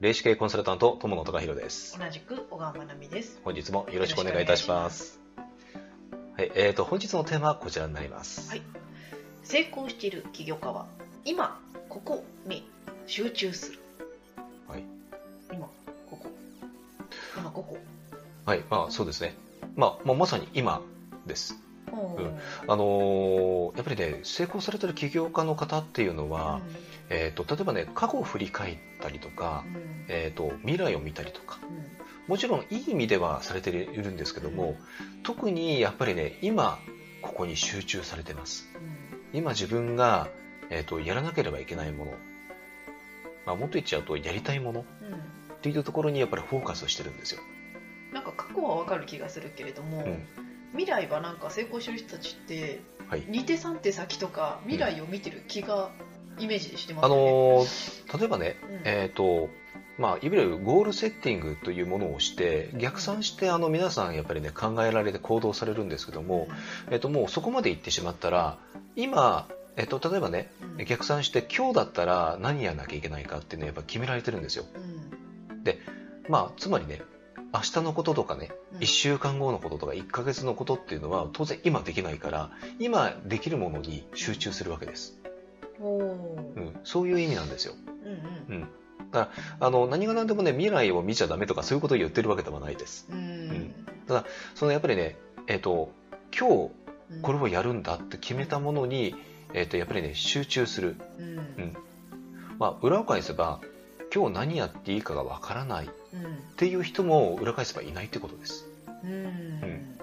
霊視系コンサルタント、友野隆弘です。同じく小川まなみです。本日もよろしくお願いいたします。はい、えーと、本日のテーマはこちらになります。はい。成功している起業家は、今、ここに集中する。はい。今、ここ。今、ここ。はい、まあそうですね。まあ、もうまさに今です。うん。あのーやっぱりね、成功されてる起業家の方っていうのは、えーと、例えばね、過去を振り返ったりとか、うん。うんえーと、未来を見たりとか、うん。もちろんいい意味ではされているんですけども、特にやっぱりね、今、ここに集中されてます。今自分が、えー、とやらなければいけないもの、まあ、もっと言っちゃうとやりたいものっうん。うんていうところにやっぱりフォーカスしてるんですよ。なんか過去はわかる気がするけれども、うん未来はなんか成功してる人たちってはい。2手3手先とか未来を見てる気がイメージしてますね。のー例えばね、うん。えっ、と、まあ、いわゆるゴールセッティングというものをして、逆算して、あの、皆さんやっぱりね、考えられて行動されるんですけども、えっ、と、もうそこまで行ってしまったら、今、えっ、と、例えばね、うん。逆算して今日だったら何やらなきゃいけないかっていうのはやっぱ決められてるんですよ。うん。まあ、つまりね、明日のこととかね、うん。1週間後のこととか1ヶ月のことっていうのは当然今できないから今できるものに集中するわけです、うん、そういう意味なんですよ、うんうん、だからあの何が何でもね未来を見ちゃダメとかそういうことを言ってるわけではないです。うん。うん。そのやっぱりねえっ、と今日うん。これをやるんだって決めたものに、えっとやっぱりね集中する、うん。まあ、裏を返せば今日何やっていいかがわからないっうん。ていう人も裏返せばいないってことです。うん。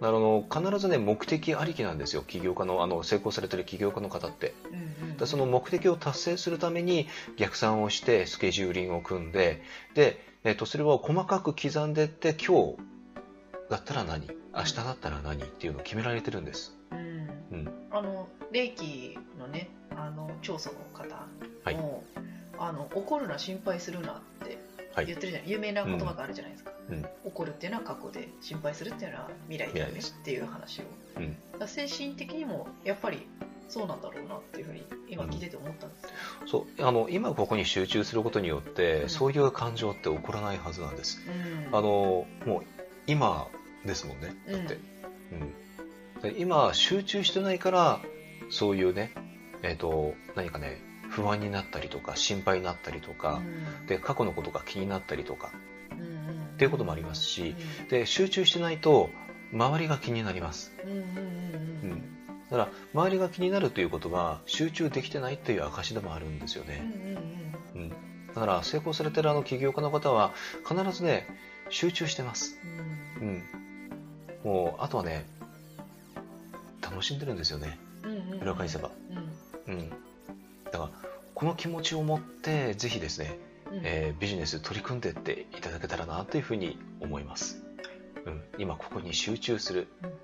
あの必ずね目的ありきなんですよ。起業家のあの成功されてる起業家の方って。うんうん。だその目的を達成するために逆算をしてスケジューリングを組んでで、えっとそれを細かく刻んでいって今日だったら何？明日だったら何？っていうのを決められてるんです、うん。うん、あの霊気のねあの教祖の方はい。も、あの怒るな心配するなってはい。言ってるじゃない、有名な言葉があるじゃないですか、うん。怒るっていうのは過去で心配するっていうのは未来だよねっていう話を、うん。精神的にもやっぱりそうなんだろうなっていうふうに今聞いてて思ったんですよ、そう。あの今ここに集中することによって、うん。そういう感情って起こらないはずなんです。うん。あのもう今ですもんね。だって、うん。で今集中してないからそういうねえっ、と何かね不安になったりとか心配になったりとか、うん。で過去のことが気になったりとか。うんうんっていうこともありますしうんで集中してないと周りが気になります、だから周りが気になるということは集中できてないっていう証でもあるんですようんね、うんうん、だから成功されてるあの起業家の方は必ずね集中してます。うん。うん、もうあとはね楽しんでるんですよね、裏返せば、うん。うん、だからこの気持ちを持ってぜひですね、うん。えービジネス取り組んでいっていただけたらなというふうに思います、うん、今ここに集中する。うん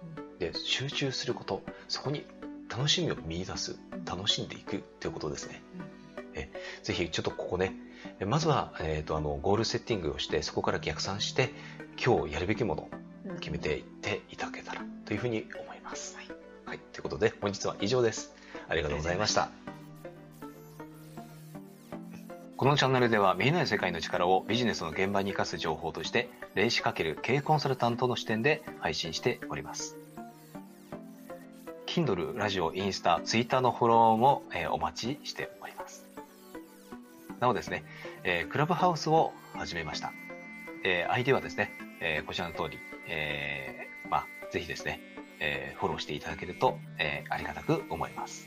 で集中することそこに楽しみを見出す。楽しんでいく。ということですね。ぜひちょっとここねえまずは、えー、とあのゴールセッティングをしてそこから逆算して今日やるべきものうん。決めていっていただけたらというふうに思います。はい、ということで本日は以上です。ありがとうございました。このチャンネルでは見えない世界の力をビジネスの現場に生かす情報として霊視×経営コンサルタントの視点で配信しております。Kindle、ラジオ、インスタ、ツイッターのフォローも、えーお待ちしております。なおですね、えークラブハウスを始めました。えー、ID はですね、えーこちらの通り、えーまあ、ぜひですね、えーフォローしていただけると、えーありがたく思います。